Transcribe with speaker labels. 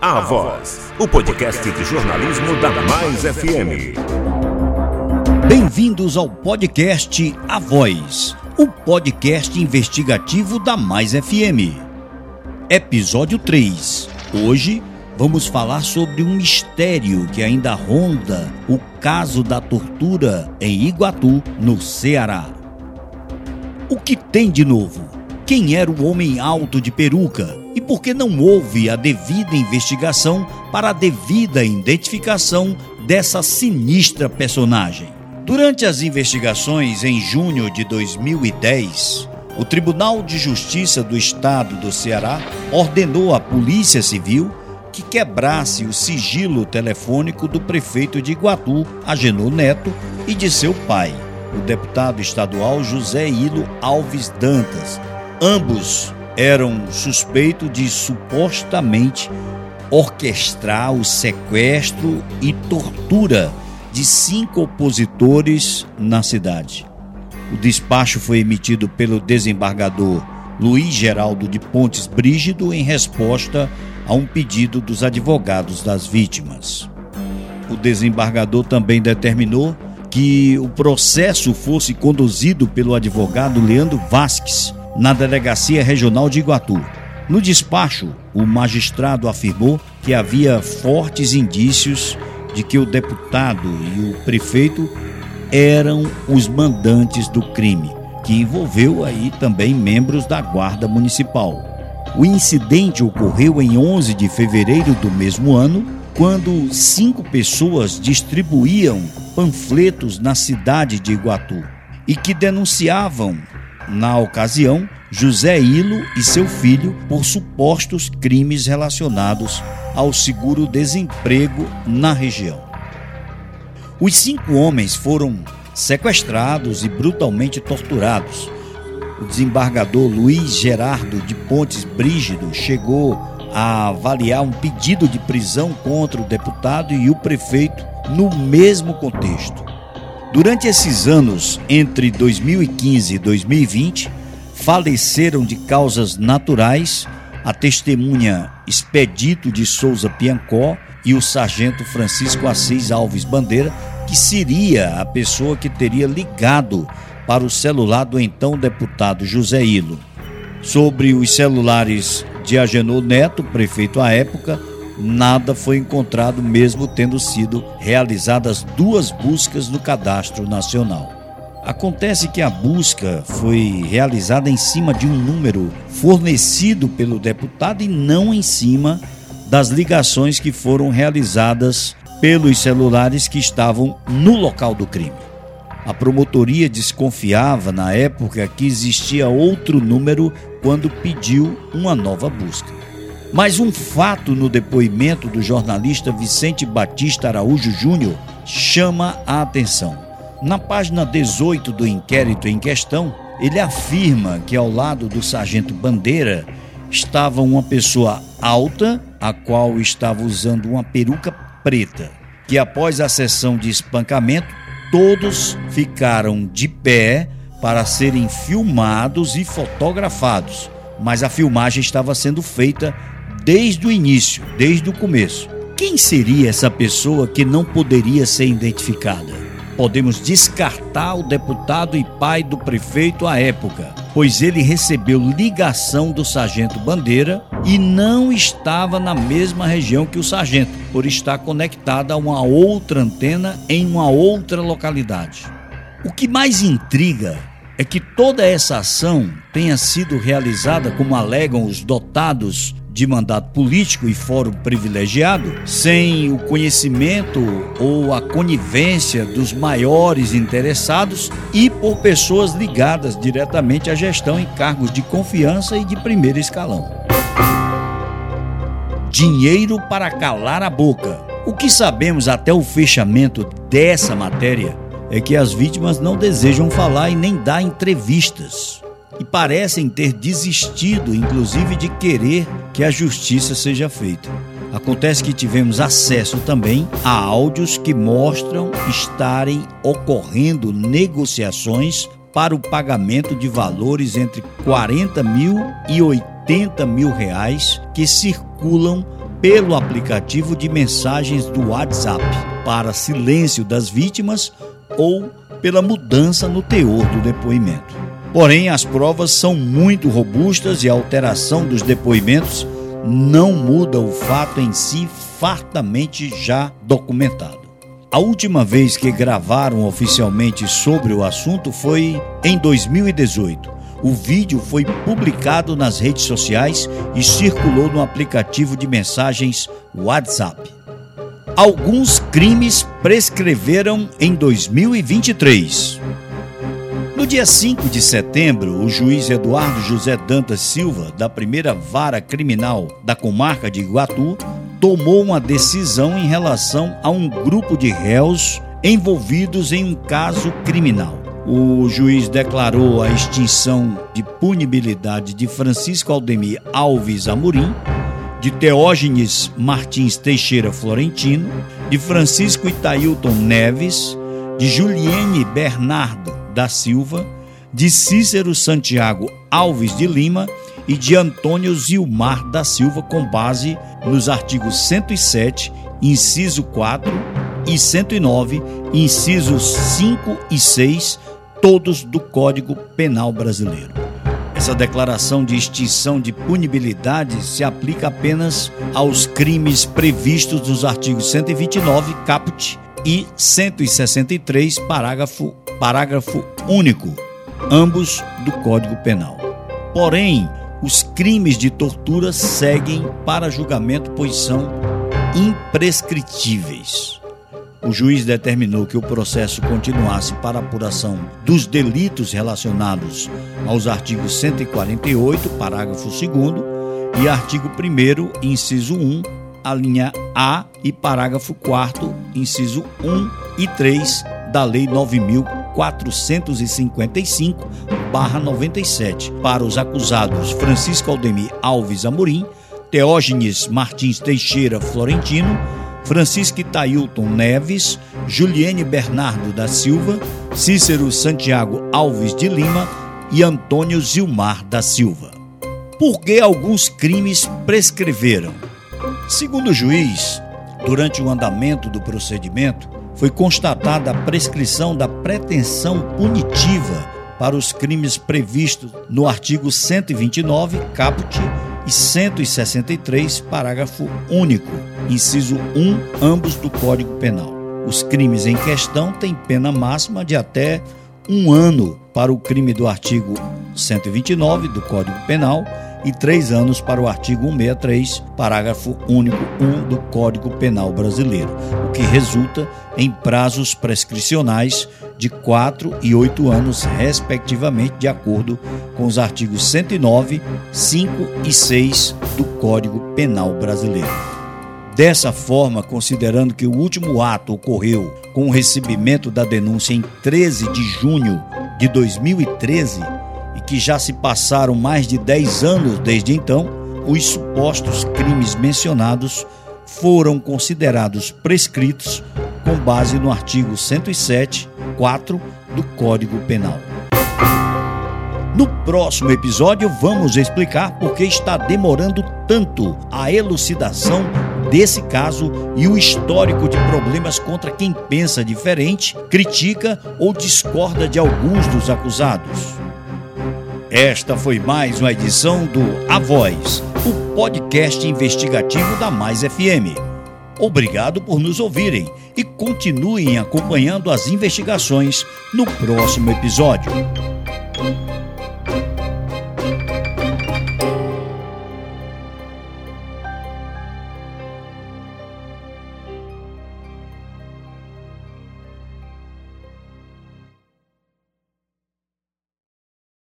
Speaker 1: A Voz, o podcast de jornalismo da Mais FM.
Speaker 2: Bem-vindos ao podcast A Voz, o podcast investigativo da Mais FM. Episódio 3. Hoje vamos falar sobre um mistério que ainda ronda o caso da tortura em Iguatu, no Ceará. O que tem de novo? Quem era o homem alto de peruca? E por que não houve a devida investigação para a devida identificação dessa sinistra personagem? Durante as investigações em junho de 2010, o Tribunal de Justiça do Estado do Ceará ordenou à Polícia Civil que quebrasse o sigilo telefônico do prefeito de Iguatu, Agenor Neto, e de seu pai, o deputado estadual José Hilo Alves Dantas, Ambos eram suspeitos de supostamente orquestrar o sequestro e tortura de cinco opositores na cidade. O despacho foi emitido pelo desembargador Luiz Geraldo de Pontes Brígido em resposta a um pedido dos advogados das vítimas. O desembargador também determinou que o processo fosse conduzido pelo advogado Leandro Vasques, na Delegacia Regional de Iguatu. No despacho, o magistrado afirmou que havia fortes indícios de que o deputado e o prefeito eram os mandantes do crime, que envolveu aí também membros da Guarda Municipal. O incidente ocorreu em 11 de fevereiro do mesmo ano, quando cinco pessoas distribuíam panfletos na cidade de Iguatu e que denunciavam na ocasião, José Hilo e seu filho por supostos crimes relacionados ao seguro-desemprego na região. Os cinco homens foram sequestrados e brutalmente torturados. O desembargador Luiz Gerardo de Pontes Brígido chegou a avaliar um pedido de prisão contra o deputado e o prefeito no mesmo contexto. Durante esses anos, entre 2015 e 2020, faleceram de causas naturais a testemunha Expedito de Souza Piancó e o sargento Francisco Assis Alves Bandeira, que seria a pessoa que teria ligado para o celular do então deputado José Hilo. Sobre os celulares de Agenor Neto, prefeito à época, nada foi encontrado, mesmo tendo sido realizadas duas buscas no cadastro nacional. Acontece que a busca foi realizada em cima de um número fornecido pelo deputado e não em cima das ligações que foram realizadas pelos celulares que estavam no local do crime. A promotoria desconfiava na época que existia outro número quando pediu uma nova busca. Mas um fato no depoimento do jornalista Vicente Batista Araújo Júnior chama a atenção. Na página 18 do inquérito em questão, ele afirma que ao lado do sargento Bandeira estava uma pessoa alta, a qual estava usando uma peruca preta, que após a sessão de espancamento, todos ficaram de pé para serem filmados e fotografados, mas a filmagem estava sendo feita desde o início, desde o começo. Quem seria essa pessoa que não poderia ser identificada? Podemos descartar o deputado e pai do prefeito à época, pois ele recebeu ligação do sargento Bandeira e não estava na mesma região que o sargento, por estar conectada a uma outra antena em uma outra localidade. O que mais intriga é que toda essa ação tenha sido realizada, como alegam os dotados de mandato político e fórum privilegiado, sem o conhecimento ou a conivência dos maiores interessados e por pessoas ligadas diretamente à gestão em cargos de confiança e de primeiro escalão. Dinheiro para calar a boca. O que sabemos até o fechamento dessa matéria é que as vítimas não desejam falar e nem dar entrevistas e parecem ter desistido, inclusive, de querer que a justiça seja feita. Acontece que tivemos acesso também a áudios que mostram estarem ocorrendo negociações para o pagamento de valores entre 40 mil e 80 mil reais que circulam pelo aplicativo de mensagens do WhatsApp para silêncio das vítimas ou pela mudança no teor do depoimento. Porém, as provas são muito robustas e a alteração dos depoimentos não muda o fato em si fartamente já documentado. A última vez que gravaram oficialmente sobre o assunto foi em 2018. O vídeo foi publicado nas redes sociais e circulou no aplicativo de mensagens WhatsApp. Alguns crimes prescreveram em 2023. No dia 5 de setembro, o juiz Eduardo José Dantas Silva, da primeira vara criminal da comarca de Iguatu, tomou uma decisão em relação a um grupo de réus envolvidos em um caso criminal. O juiz declarou a extinção de punibilidade de Francisco Aldemir Alves Amorim, de Teógenes Martins Teixeira Florentino, de Francisco Itailton Neves, de Juliene Bernardo da Silva, de Cícero Santiago Alves de Lima e de Antônio Zilmar da Silva, com base nos artigos 107, inciso 4 e 109, incisos 5 e 6, todos do Código Penal Brasileiro. Essa declaração de extinção de punibilidade se aplica apenas aos crimes previstos nos artigos 129, caput, e 163, parágrafo, parágrafo único, ambos do Código Penal. Porém, os crimes de tortura seguem para julgamento, pois são imprescritíveis. O juiz determinou que o processo continuasse para apuração dos delitos relacionados aos artigos 148, parágrafo 2 e artigo 1 inciso 1, a linha A e parágrafo 4 inciso 1 e 3 da Lei 9455/97 para os acusados Francisco Aldemir Alves Amorim, Teógenes Martins Teixeira Florentino, Francisco Itailton Neves, Juliene Bernardo da Silva, Cícero Santiago Alves de Lima e Antônio Zilmar da Silva. Por que alguns crimes prescreveram? Segundo o juiz, durante o andamento do procedimento, foi constatada a prescrição da pretensão punitiva para os crimes previstos no artigo 129, caput, e 163, parágrafo único, inciso 1, ambos do Código Penal. Os crimes em questão têm pena máxima de até um ano para o crime do artigo 129 do Código Penal e três anos para o artigo 163, parágrafo único 1 do Código Penal Brasileiro, o que resulta em prazos prescricionais de quatro e oito anos, respectivamente, de acordo com os artigos 109, 5 e 6 do Código Penal Brasileiro. Dessa forma, considerando que o último ato ocorreu com o recebimento da denúncia em 13 de junho de 2013, que já se passaram mais de 10 anos desde então, os supostos crimes mencionados foram considerados prescritos com base no artigo 107, 4 do Código Penal. No próximo episódio, vamos explicar por que está demorando tanto a elucidação desse caso e o histórico de problemas contra quem pensa diferente, critica ou discorda de alguns dos acusados. Esta foi mais uma edição do A Voz, o podcast investigativo da Mais FM. Obrigado por nos ouvirem e continuem acompanhando as investigações no próximo episódio.